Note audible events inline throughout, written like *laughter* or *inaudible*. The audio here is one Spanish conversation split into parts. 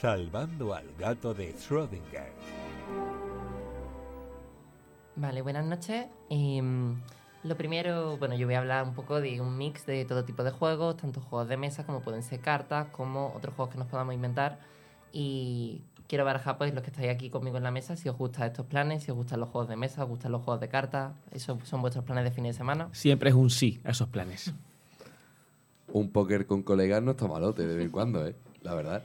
Salvando al gato de Schrödinger. Vale, buenas noches. Em, lo primero, bueno, yo voy a hablar un poco de un mix de todo tipo de juegos, tanto juegos de mesa como pueden ser cartas, como otros juegos que nos podamos inventar. Y quiero barajar pues los que estáis aquí conmigo en la mesa, si os gustan estos planes, si os gustan los juegos de mesa, os gustan los juegos de cartas, esos son vuestros planes de fin de semana. Siempre es un sí a esos planes. Un póker con colegas no está malote de vez en cuando, ¿eh? La verdad.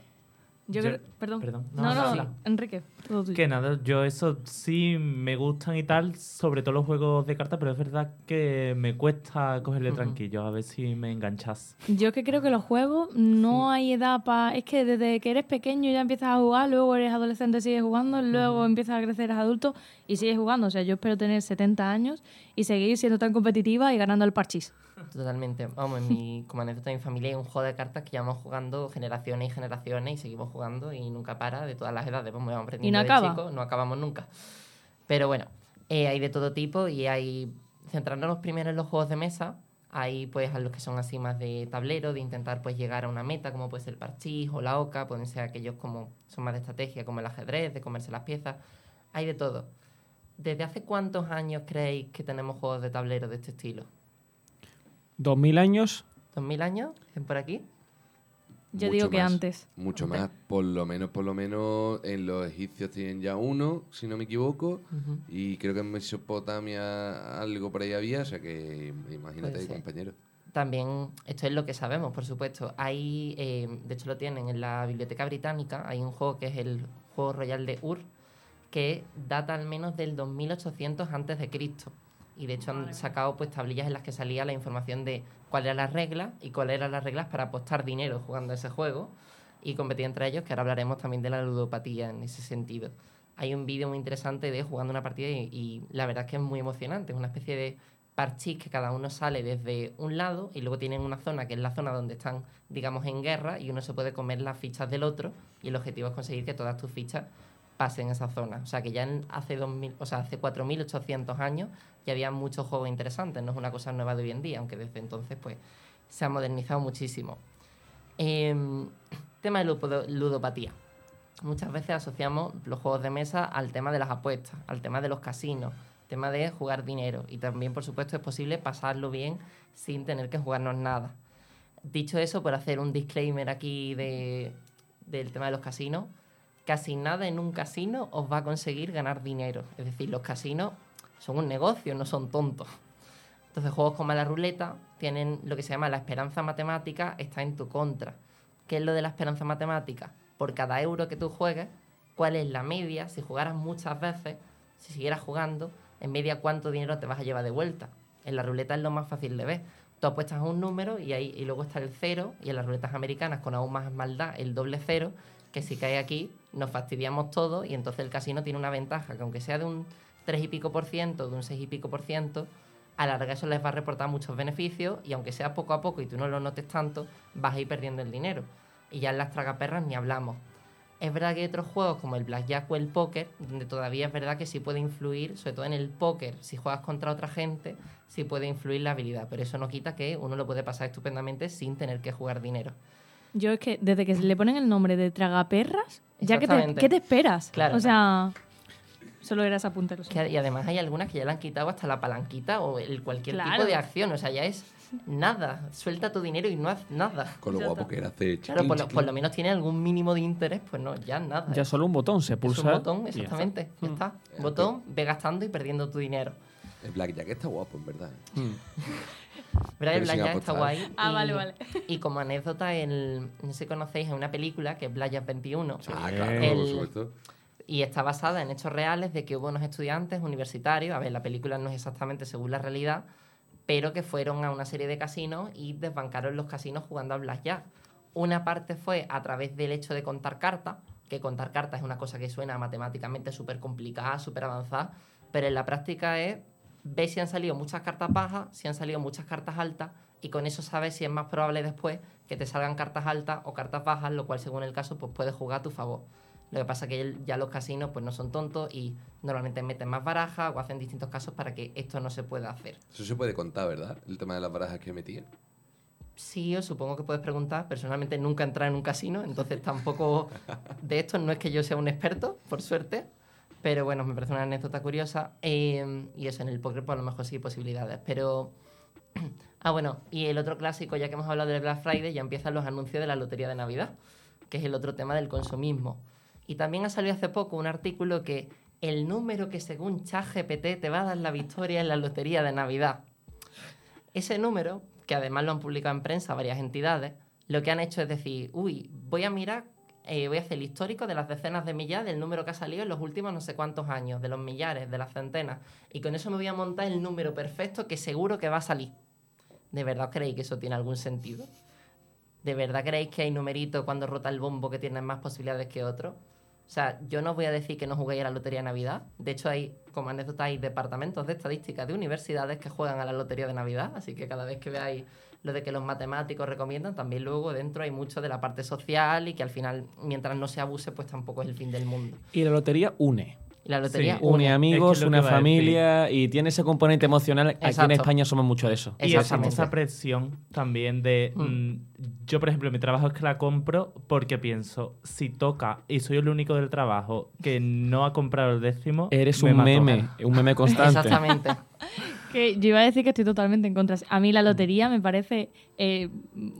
Yo, Yo- creo- perdón. perdón. No, No, no, no, sí. Enrique, todo tuyo. Que nada, yo eso sí me gustan y tal, sobre todo los juegos de cartas, pero es verdad que me cuesta cogerle Ujú. tranquillo, a ver si me enganchas. Yo que creo que los juegos no hay edad para... Es que desde que eres pequeño ya empiezas a jugar, luego eres adolescente, sigues jugando, luego empiezas a crecer, eres adulto y sigues jugando. O sea, yo espero tener 70 años y seguir siendo tan competitiva y ganando el parchís. Totalmente. Vamos, en mi, como anécdota de mi familia hay un juego de cartas que llevamos jugando generaciones y generaciones y seguimos jugando y nunca para de todas las edades. Vamos, vamos aprendiendo no de acaba? chicos, no acabamos nunca. Pero bueno, eh, hay de todo tipo y hay, centrándonos primero en los juegos de mesa, hay pues a los que son así más de tablero, de intentar pues llegar a una meta, como puede ser el parchís o la oca, pueden ser aquellos como son más de estrategia, como el ajedrez, de comerse las piezas, hay de todo. ¿Desde hace cuántos años creéis que tenemos juegos de tablero de este estilo? Dos mil años. ¿2000 años? ¿Dicen por aquí? Yo Mucho digo que más. antes. Mucho más, por lo menos, por lo menos en los egipcios tienen ya uno, si no me equivoco, y creo que en Mesopotamia algo por ahí había, o sea que imagínate, compañero. También, esto es lo que sabemos, por supuesto. Hay, eh, de hecho lo tienen en la Biblioteca Británica, hay un juego que es el Juego Royal de Ur, que data al menos del 2800 antes de Cristo. Y de hecho han sacado pues tablillas en las que salía la información de cuáles eran las reglas y cuáles eran las reglas para apostar dinero jugando a ese juego y competir entre ellos, que ahora hablaremos también de la ludopatía en ese sentido. Hay un vídeo muy interesante de jugando una partida y, y la verdad es que es muy emocionante. Es una especie de parchís que cada uno sale desde un lado y luego tienen una zona que es la zona donde están, digamos, en guerra y uno se puede comer las fichas del otro y el objetivo es conseguir que todas tus fichas pasen esa zona. O sea que ya en hace 2000, o sea, hace 4800 años ya había muchos juegos interesantes, no es una cosa nueva de hoy en día, aunque desde entonces pues se ha modernizado muchísimo. Em, *clears throat* tema de ludo- ludopatía. Muchas veces asociamos los juegos de mesa al tema de las apuestas, al tema de los casinos, tema de jugar dinero y también por supuesto es posible pasarlo bien sin tener que jugarnos nada. Dicho eso, por hacer un disclaimer aquí de, del tema de los casinos, casi nada en un casino os va a conseguir ganar dinero. Es decir, los casinos son un negocio, no son tontos. Entonces, juegos como la ruleta tienen lo que se llama la esperanza matemática, está en tu contra. ¿Qué es lo de la esperanza matemática? Por cada euro que tú juegues, ¿cuál es la media? Si jugaras muchas veces, si siguieras jugando, en media cuánto dinero te vas a llevar de vuelta. En la ruleta es lo más fácil de ver. Tú apuestas a un número y, ahí, y luego está el cero, y en las ruletas americanas con aún más maldad el doble cero, que si cae aquí nos fastidiamos todo y entonces el casino tiene una ventaja, que aunque sea de un 3 y pico por ciento, de un 6 y pico por ciento, a la larga eso les va a reportar muchos beneficios y aunque sea poco a poco y tú no lo notes tanto, vas a ir perdiendo el dinero. Y ya en las tragaperras ni hablamos. Es verdad que hay otros juegos como el blackjack o el póker, donde todavía es verdad que sí puede influir, sobre todo en el póker, si juegas contra otra gente, sí puede influir la habilidad, pero eso no quita que uno lo puede pasar estupendamente sin tener que jugar dinero. Yo es que desde que se le ponen el nombre de tragaperras, ya que te. ¿qué te esperas? Claro. O sea, solo era esa punta. lo siento. Que- y además hay algunas que ya le han quitado hasta la palanquita o el cualquier tipo de acción, o sea, ya es nada, suelta tu dinero y no haz nada. Con lo Ya guapo está. que era hacer Claro, por lo, por lo menos tiene algún mínimo de interés, pues no, ya nada. Ya solo un botón se es pulsa. un botón, y ya está. exactamente, ya está. Botón, ve gastando y perdiendo tu dinero. El Blackjack está guapo, en verdad. *laughs* Sin Blackjack está guay. Ah, y- vale, vale. Y como anécdota, el, no sé si conocéis, hay una película que es Blackjack 21. Ah, claro, por supuesto. Y está basada en hechos reales de que hubo unos estudiantes universitarios, a ver, la película no es exactamente según la realidad, pero que fueron a una serie de casinos y desbancaron los casinos jugando a Blackjack. Una parte fue a través del hecho de contar cartas, que contar cartas es una cosa que suena matemáticamente súper complicada, súper avanzada, pero en la práctica es ver si han salido muchas cartas bajas, si han salido muchas cartas altas, y con eso sabes si es más probable después que te salgan cartas altas o cartas bajas, lo cual según el caso pues puedes jugar a tu favor. Lo que pasa es que ya los casinos pues no son tontos y normalmente meten más barajas o hacen distintos casos para que esto no se pueda hacer. Eso se puede contar, ¿verdad? El tema de las barajas que metía. Sí, os supongo que puedes preguntar. Personalmente nunca he entrado en un casino, entonces tampoco *laughs* de esto no es que yo sea un experto, por suerte. Pero bueno, me parece una anécdota curiosa. eh, y eso, en el póker pues a lo mejor sí hay posibilidades. Pero... *clears throat* ah, bueno, y el otro clásico, ya que hemos hablado del Black Friday, ya empiezan los anuncios de la Lotería de Navidad, que es el otro tema del consumismo. Y también ha salido hace poco un artículo que el número que según ChatGPT te va a dar la victoria en la Lotería de Navidad. Ese número, que además lo han publicado en prensa varias entidades, lo que han hecho es decir, uy, voy a mirar, eh, voy a hacer el histórico de las decenas de millares del número que ha salido en los últimos no sé cuántos años, de los millares, de las centenas, y con eso me voy a montar el número perfecto que seguro que va a salir. ¿De verdad creéis que eso tiene algún sentido? ¿De verdad creéis que hay numeritos cuando rota el bombo que tienen más posibilidades que otros? O sea, yo no os voy a decir que no juguéis a la Lotería de Navidad. De hecho, hay, como anécdota, hay departamentos de estadística de universidades que juegan a la Lotería de Navidad. Así que cada vez que veáis lo de que los matemáticos recomiendan, también luego dentro hay mucho de la parte social y que al final, mientras no se abuse, pues tampoco es el fin del mundo. Y la lotería une. Y la lotería Sí, Une une. amigos, Es que una familia y tiene ese componente emocional. Aquí en. España somos mucho de eso. Y Exactamente. esa presión también de... Mm. mm, yo, por ejemplo, mi trabajo es que la compro porque pienso, si toca y soy el único del trabajo que no ha comprado el décimo... Eres me un meme, un meme constante. Exactamente. *laughs* Que yo iba a decir que estoy totalmente en contra. A mí la lotería me parece eh,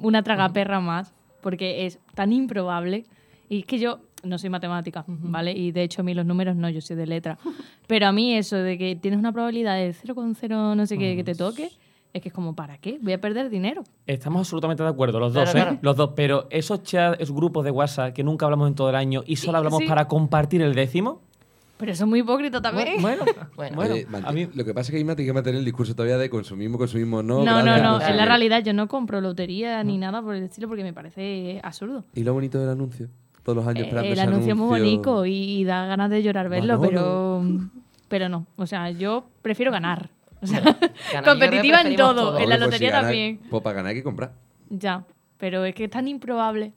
una tragaperra más, porque es tan improbable. Y es que yo no soy matemática, ¿vale? Y de hecho a mí los números no, yo soy de letra. Pero a mí eso de que tienes una probabilidad de 0,0 no sé qué que te toque, es que es como, ¿para qué? Voy a perder dinero. Estamos absolutamente de acuerdo, los dos, Claro, ¿eh? claro. Los dos. Pero esos chats, esos grupos de WhatsApp que nunca hablamos en todo el año y solo hablamos sí. para compartir el décimo. Pero eso es muy hipócrita también. Bueno, Bueno. *laughs* bueno, Oye, a mí- Lo que pasa es que Isma tiene que mantener el discurso todavía de consumismo, consumismo, no. No, no, gracias, no. En la realidad yo no compro lotería ni nada por el estilo porque me parece absurdo. ¿Y lo bonito del anuncio? Todos los años Eh, esperando el ese anuncio es muy bonito y, y da ganas de llorar verlo, Manolo. pero, pero no. O sea, yo prefiero ganar. O sea, Ganar, competitiva en todo. todo. En la Hombre, pues lotería si gana- también. Pues para ganar hay que comprar. Ya. Pero es que es tan improbable.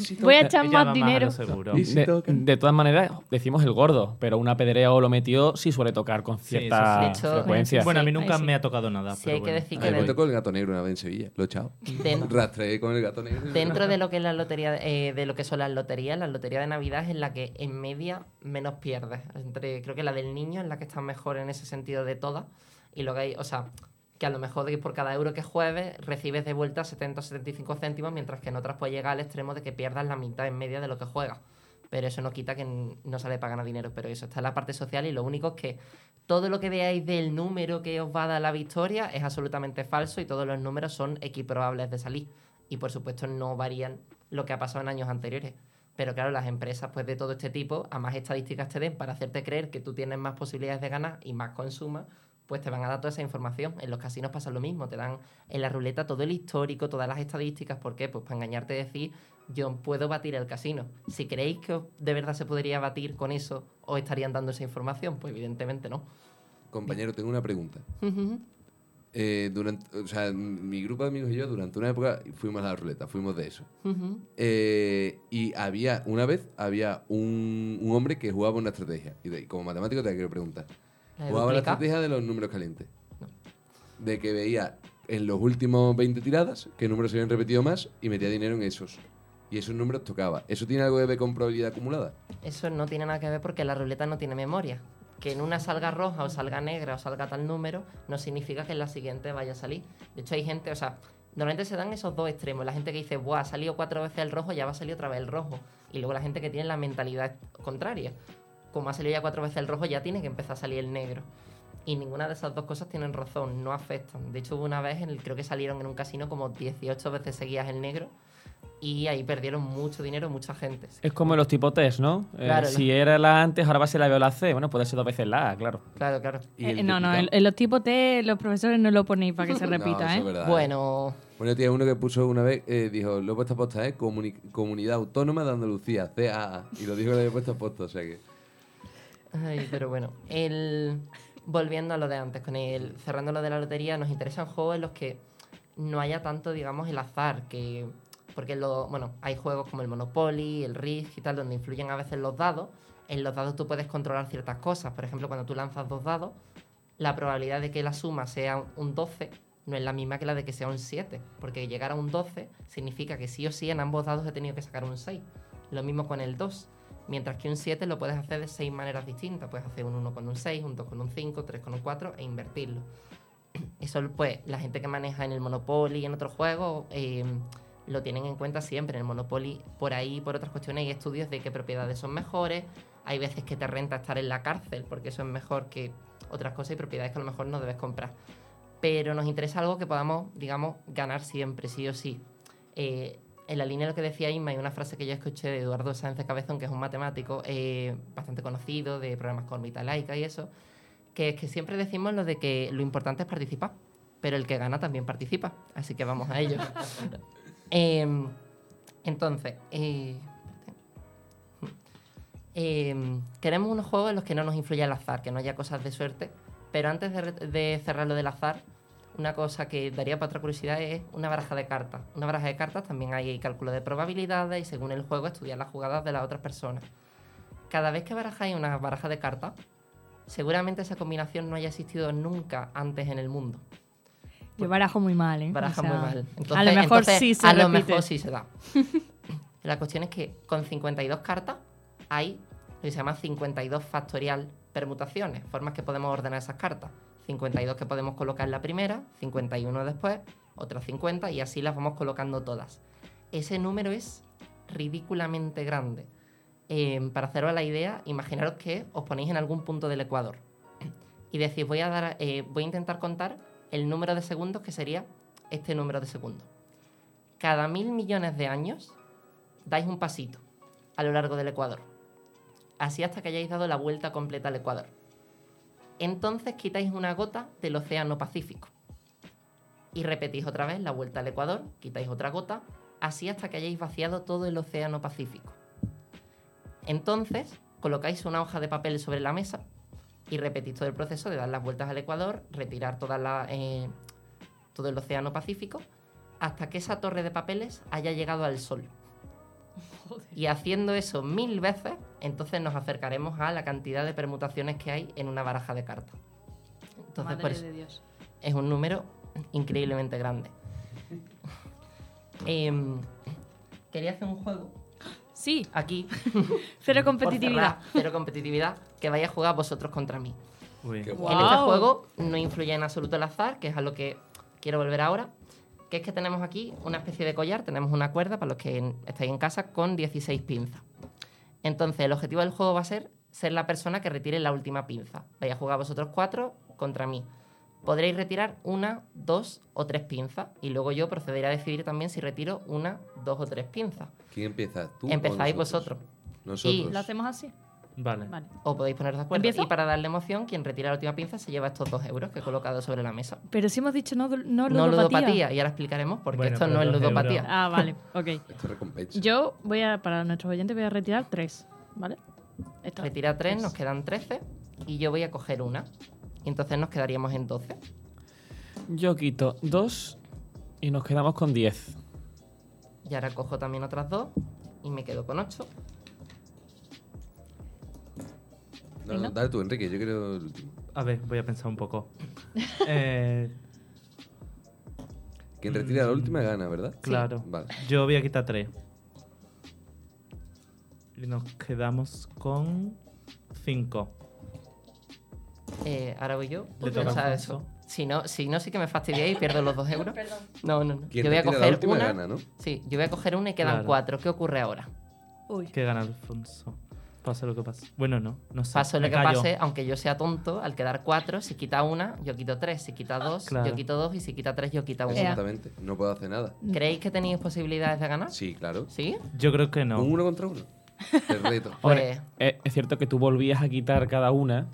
Si Voy a echar más a dinero. Y si de, todas maneras, decimos el gordo, pero una pedrea o lo metió sí suele tocar con cierta sí. Frecuencia. Bueno, a mí nunca me ha tocado nada. Sí, pero hay que bueno. decir que me tocó el gato negro una vez en Sevilla. Lo he echado. *laughs* Rastreé con el gato negro. Dentro de lo que es la *laughs* lotería, eh, de lo que son las loterías, la lotería de Navidad es en la que en media menos pierdes. Entre, creo que la del niño es la que está mejor en ese sentido de todas. Y lo que hay, o sea, que a lo mejor por cada euro que juegues recibes de vuelta 70 o 75 céntimos, mientras que en otras puede llegar al extremo de que pierdas la mitad en media de lo que juegas. Pero eso no quita que no sale para ganar dinero. Pero eso está en la parte social y lo único es que todo lo que veáis del número que os va a dar la victoria es absolutamente falso y todos los números son equiprobables de salir. Y por supuesto no varían lo que ha pasado en años anteriores. Pero claro, las empresas pues de todo este tipo, a más estadísticas te den para hacerte creer que tú tienes más posibilidades de ganar y más consumas, pues te van a dar toda esa información. En los casinos pasa lo mismo, te dan en la ruleta todo el histórico, todas las estadísticas. ¿Por qué? Pues para engañarte y decir, yo puedo batir el casino. Si creéis que de verdad se podría batir con eso, ¿os estarían dando esa información? Pues evidentemente no. Compañero, tengo una pregunta. Eh, durante, o sea, mi grupo de amigos y yo durante una época fuimos a la ruleta, fuimos de eso. Eh, y había, una vez, había un, un hombre que jugaba una estrategia. Y de- como matemático te quiero preguntar. ¿La de Jugaba la duplicar? estrategia de los números calientes. De que veía en los últimos 20 tiradas qué números se habían repetido más y metía dinero en esos. Y esos números tocaba. ¿Eso tiene algo que ver con probabilidad acumulada? Eso no tiene nada que ver porque la ruleta no tiene memoria. Que en una salga roja o salga negra o salga tal número no significa que en la siguiente vaya a salir. De hecho, hay gente, o sea, normalmente se dan esos dos extremos. La gente que dice, Buah, ha salido cuatro veces el rojo, ya va a salir otra vez el rojo. Y luego la gente que tiene la mentalidad contraria. Como ha salido ya cuatro veces el rojo, ya tiene que empezar a salir el negro. Y ninguna de esas dos cosas tienen razón, no afectan. De hecho, hubo una vez, en el, creo que salieron en un casino como 18 veces seguidas el negro. Y ahí perdieron mucho dinero mucha gente. Es como los tipo test, ¿no? Eh, Claro. si era la antes, ahora va a ser la B o la C. Bueno, puede ser dos veces la A, claro. Claro, claro. Y Eh, no, no, en, los tipos T los profesores no lo ponéis para que se *laughs* No, repita, eso ¿eh? es verdad, Bueno, Bueno, tío, uno que puso una vez, eh, dijo, lo he puesto a posta, ¿eh? Comuni- Comunidad Autónoma de Andalucía, CAA. Y lo dijo que lo había puesto a posta, o sea que... ay, pero bueno, el volviendo a lo de antes, con el cerrando lo de la lotería, nos interesan juegos en los que no haya tanto, digamos, el azar, que porque lo, bueno, hay juegos como el Monopoly, el Risk y tal, donde influyen a veces los dados. En los dados tú puedes controlar ciertas cosas. Por ejemplo, cuando tú lanzas dos dados, la probabilidad de que la suma sea un 12 no es la misma que la de que sea un 7, porque llegar a un 12 significa que sí o sí en ambos dados he tenido que sacar un 6. Lo mismo con el 2. Mientras que un 7 lo puedes hacer de 6 maneras distintas. Puedes hacer un 1 con un 6, un 2 con un 5, 3 con un 4 e invertirlo. *clears throat* Eso, pues, la gente que maneja en el Monopoly y en otros juegos eh, lo tienen en cuenta siempre. En el Monopoly, por ahí, por otras cuestiones, hay estudios de qué propiedades son mejores. Hay veces que te renta estar en la cárcel porque eso es mejor que otras cosas y propiedades que a lo mejor no debes comprar. Pero nos interesa algo que podamos, digamos, ganar siempre, sí o sí. Eh, en la línea de lo que decía Inma, hay una frase que yo escuché de Eduardo Sáenz de Cabezón, que es un matemático eh, bastante conocido de programas con órbita laica y eso, que es que siempre decimos lo de que lo importante es participar, pero el que gana también participa. Así que vamos a ello. *laughs* Em, entonces, eh, em, queremos unos juegos en los que no nos influya el azar, que no haya cosas de suerte, pero antes de, de cerrar lo del azar, una cosa que daría para otra curiosidad es una baraja de cartas. Una baraja de cartas también hay cálculo de probabilidades y según el juego estudiar las jugadas de las otras personas. Cada vez que barajáis una baraja de cartas, seguramente esa combinación no haya existido nunca antes en el mundo. Yo barajo muy mal, ¿eh? Baraja O sea, muy mal. Entonces, a lo mejor entonces, sí se A lo mejor sí se da. *laughs* La cuestión es que con 52 cartas hay lo que se llama 52 factorial permutaciones, formas que podemos ordenar esas cartas. 52 que podemos colocar la primera, 51 después, otras 50 y así las vamos colocando todas. Ese número es ridículamente grande. Eh, para haceros la idea, imaginaros que os ponéis en algún punto del ecuador y decís, voy a, eh, voy a intentar contar el número de segundos que sería este número de segundos. Cada mil millones de años dais un pasito a lo largo del ecuador. Así hasta que hayáis dado la vuelta completa al ecuador. Entonces quitáis una gota del océano Pacífico. Y repetís otra vez la vuelta al ecuador, quitáis otra gota, así hasta que hayáis vaciado todo el océano Pacífico. Entonces, colocáis una hoja de papel sobre la mesa y repetís todo el proceso de dar las vueltas al ecuador, retirar eh, todo el océano Pacífico, hasta que esa torre de papeles haya llegado al sol. Y haciendo eso mil veces, entonces nos acercaremos a la cantidad de permutaciones que hay en una baraja de cartas. Entonces, Madre por eso de Dios. es un número increíblemente grande. *laughs* Em, quería hacer un juego Sí, aquí. *laughs* cero competitividad. cerrar, Cero competitividad. Que vais a jugar vosotros contra mí. Uy. Qué En guay. este juego no influye en absoluto el azar, que es a lo que quiero volver ahora. Que es que tenemos aquí una especie de collar, tenemos una cuerda, para los que estáis en casa, con 16 pinzas. Entonces, el objetivo del juego va a ser ser la persona que retire la última pinza. Vais a jugar vosotros cuatro contra mí. Podréis retirar una, dos o tres pinzas. Y luego yo procederé a decidir también si retiro una, dos o tres pinzas. ¿Quién empieza? ¿Tú o Empezáis nosotros? vosotros. Nosotros. ¿Lo hacemos así? Vale. Vale. O podéis poneros de acuerdo. ¿Empiezo? Y para darle emoción, quien retira la última pinza se lleva estos dos euros que he colocado sobre la mesa. Pero si hemos dicho no, no No ludopatía. ludopatía. Y ahora explicaremos porque Bueno, esto no es ludopatía. euros. Ah, vale, *laughs* ok. Esto es recompensa. Yo voy a, para nuestros oyentes, voy a retirar tres, ¿vale? Esto- Retira tres, nos quedan 13. Y yo voy a coger una. Y entonces nos quedaríamos en 12. Yo quito dos y nos quedamos con 10. Y ahora cojo también otras dos. Y me quedo con 8. No, no, dale tú, Enrique, yo quiero el último. A ver, voy a pensar un poco. *laughs* Eh, Quien retira la última gana, ¿verdad? claro. Vale. Yo voy a quitar tres. Y nos quedamos con cinco. Eh, ahora voy yo. Le toca eso. Si no, si no, sí que me fastidié y pierdo los dos euros. *laughs* No, no, no. Quien Yo voy a retira la coger una. gana, ¿no? Sí, yo voy a coger una y quedan Claro. cuatro. ¿Qué ocurre ahora? Uy. ¿Qué gana Alfonso? Pase lo que pase. Bueno, no, no sé. Pase lo Me que callo. pase, aunque yo sea tonto, al quedar cuatro, si quita una, yo quito tres. Si quita dos, Claro. yo quito dos. Y si quita tres, yo quito una. Ea. Exactamente. No puedo hacer nada. ¿Creéis que tenéis posibilidades de ganar? Sí, claro. ¿Sí? Yo creo que no. Un uno contra uno. *laughs* Reto. Pues Eh, es cierto que tú volvías a quitar cada una.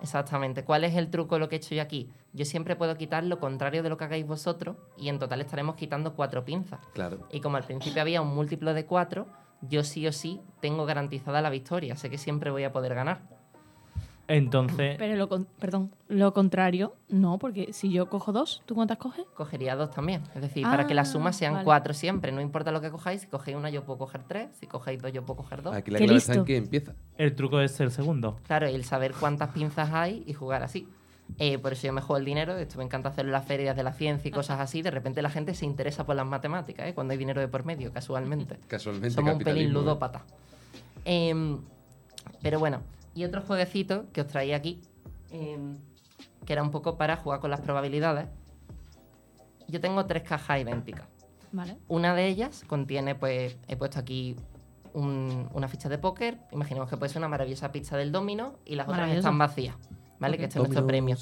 exactamente. ¿Cuál es el truco de lo que he hecho yo aquí? Yo siempre puedo quitar lo contrario de lo que hagáis vosotros y en total estaremos quitando cuatro pinzas. Claro. Y como al principio había un múltiplo de cuatro, yo sí o sí tengo garantizada la victoria. Sé que siempre voy a poder ganar. Entonces, *clears throat* Pero lo, con- perdón, lo contrario, no, porque si yo cojo dos, ¿tú cuántas coges? Cogería dos también. Es decir, para que las Ah, sumas sean vale. cuatro siempre. No importa lo que cojáis. Si cogéis una, yo puedo coger tres. Si cogéis dos, yo puedo coger dos. Aquí la Qué clave está en listo. que empieza. el truco es el segundo. Claro, y el saber cuántas pinzas hay y jugar así. Eh, por eso yo me juego el dinero. Esto me encanta hacerlo en las ferias de la ciencia y cosas así. De repente la gente se interesa por las matemáticas, ¿eh? cuando hay dinero de por medio, casualmente. *laughs* Casualmente. Somos un pelín ¿eh? ludópata. Em, pero bueno, y otro jueguecito que os traía aquí, em, que era un poco para jugar con las probabilidades. Yo tengo tres cajas idénticas. Vale. Una de ellas contiene, pues, he puesto aquí un- una ficha de póker. Imaginemos que puede ser una maravillosa pizza del domino y las otras están vacías, ¿vale? Que este es nuestro premio.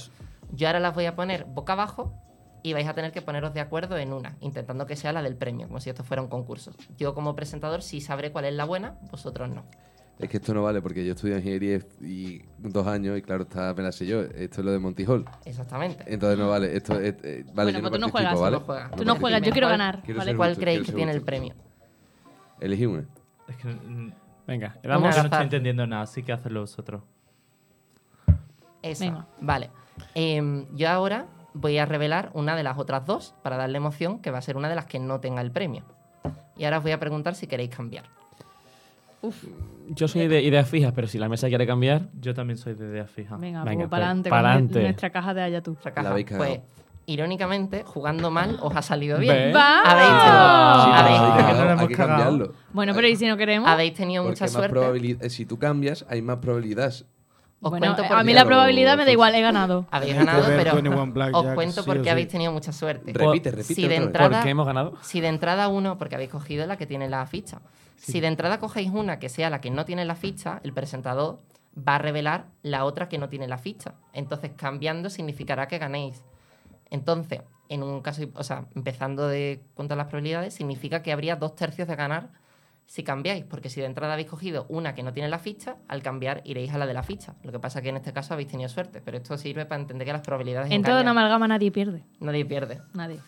Yo ahora las voy a poner boca abajo y vais a tener que poneros de acuerdo en una, intentando que sea la del premio, como si esto fuera un concurso. Yo como presentador sí sabré cuál es la buena, vosotros no. Es que esto no vale porque yo estudio ingeniería y dos años y claro, está apenas sé yo. Esto es lo de Monty Hall. Exactamente. Entonces no vale. Esto es, eh, vale, Bueno, yo pues tú no juegas, ¿vale? tú no juegas. Tú no juegas, yo quiero ganar. Quiero ¿Cuál justo, creéis que tiene el premio? Elegí una. Es que mm, Venga, damos. yo no estoy entendiendo nada, así que hacedlo vosotros. Esa. Venga. Vale. Em, yo ahora voy a revelar una de las otras dos para darle emoción, que va a ser una de las que no tenga el premio. Y ahora os voy a preguntar si queréis cambiar. Yo soy de ideas fijas, pero si la mesa quiere cambiar, Yo también soy de idea fija. Venga, Venga, pues para adelante. pues, pa'lante. Nuestra caja de allá tú. Caja. Pues, irónicamente, jugando mal os ha salido bien. ¿Ves? ¡Va! Habéis Sí, tenido, pero habéis- hay que cambiarlo. Bueno, pero ¿y si no queremos? habéis tenido Porque mucha suerte. eh, si tú cambias, hay más probabilidades. Os Bueno, cuento a mí la probabilidad me da igual, he ganado. *laughs* Habéis ganado, pero 21 Blackjack, os cuento sí por o qué sí. habéis tenido mucha suerte. Repite, repite. si de entrada- ¿por qué hemos ganado? Si de entrada uno, porque habéis cogido la que tiene la ficha. Si de entrada cogéis una que sea la que no tiene la ficha, el presentador va a revelar la otra que no tiene la ficha. Entonces, cambiando significará que ganéis. Entonces, en un caso, o sea, empezando de contar las probabilidades, significa que habría dos tercios de ganar si cambiáis, porque si de entrada habéis cogido una que no tiene la ficha, al cambiar iréis a la de la ficha. Lo que pasa es que en este caso habéis tenido suerte, pero esto sirve para entender que las probabilidades En toda una engañan. amalgama nadie pierde. nadie pierde. Nadie.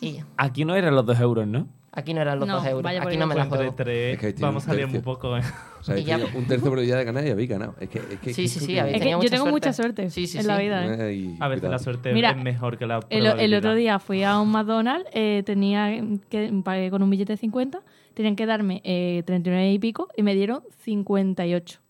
Y Aquí no eran los dos euros, ¿no? Aquí no eran los No, dos euros, vaya aquí no me la entre juego. tres Es que vamos un a salir tercio. un poco. ¿eh? O sea, *laughs* ya- un tercio de probabilidad de ganar y habéis ganado. Es que, es que, Sí, sí, sí, que- habéis Es que tenido yo tengo suerte. mucha suerte Sí, sí, en sí. la vida. ¿eh? Ay, A veces la cuidado. suerte Mira, es mejor que la El, el otro día fui a un McDonald's, eh, tenía que pagué con un billete de 50, tenían que darme eh, 39 y pico y me dieron 58.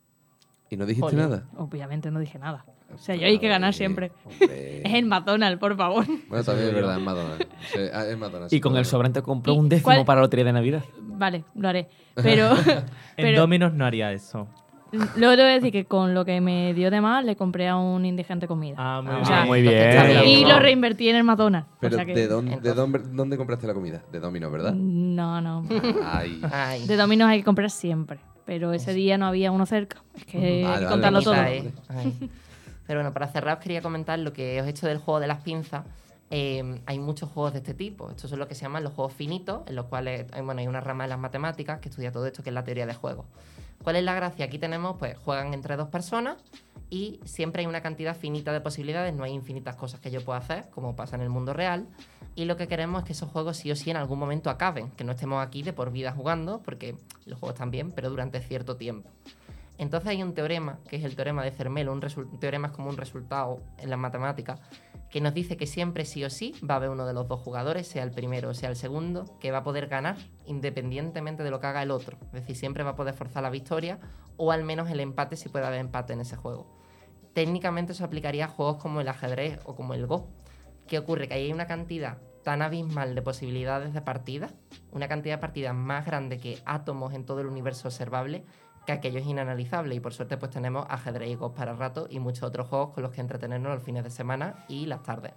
¿Y no dijiste nada? Obviamente no dije nada. O sea, yo hay que ganar siempre. hombre. *laughs* Es el McDonald's, por favor. Bueno, también es verdad, es McDonald's. Sí, ah, es McDonald's. Y con el sobrante compró ¿Y un décimo cuál- para la lotería de Navidad. Vale, lo haré. *laughs* Pero, En *laughs* pero Dominos no haría eso. luego te voy a decir que con lo que me dio de más le compré a un indigente comida. Ah, muy Ah, bien. sea, muy entonces bien. y No. lo reinvertí en el McDonald's. o Pero sea que- ¿de, dónde, de Entonces- dónde, dónde compraste la comida? De Domino, ¿verdad? No, no. Ay. Ay. De Domino's hay que comprar siempre. Pero ese día no había uno cerca. Es que hay Vale, contarlo vale. todo. Eh. Pero bueno, para cerrar os quería comentar lo que os he hecho del juego de las pinzas. Eh, hay muchos juegos de este tipo. Estos son lo que se llaman los juegos finitos, en los cuales hay, bueno, hay una rama de las matemáticas que estudia todo esto, que es la teoría de juegos. ¿Cuál es la gracia? Aquí tenemos, pues, juegan entre dos personas y siempre hay una cantidad finita de posibilidades, no hay infinitas cosas que yo pueda hacer, como pasa en el mundo real. Y lo que queremos es que esos juegos sí o sí en algún momento acaben, que no estemos aquí de por vida jugando, porque los juegos están bien, pero durante cierto tiempo. Entonces hay un teorema, que es el teorema de Fermelo, un, teorema como un resultado en las matemáticas, que nos dice que siempre sí o sí va a haber uno de los dos jugadores, sea el primero o sea el segundo, que va a poder ganar independientemente de lo que haga el otro. Es decir, siempre va a poder forzar la victoria o al menos el empate si puede haber empate en ese juego. Técnicamente eso aplicaría a juegos como el ajedrez o como el Go. ¿Qué ocurre? Que ahí hay una cantidad tan abismal de posibilidades de partida, una cantidad de partidas más grande que átomos en todo el universo observable, que aquello es inanalizable. Y por suerte pues tenemos Go para rato y muchos otros juegos con los que entretenernos los fines de semana y las tardes.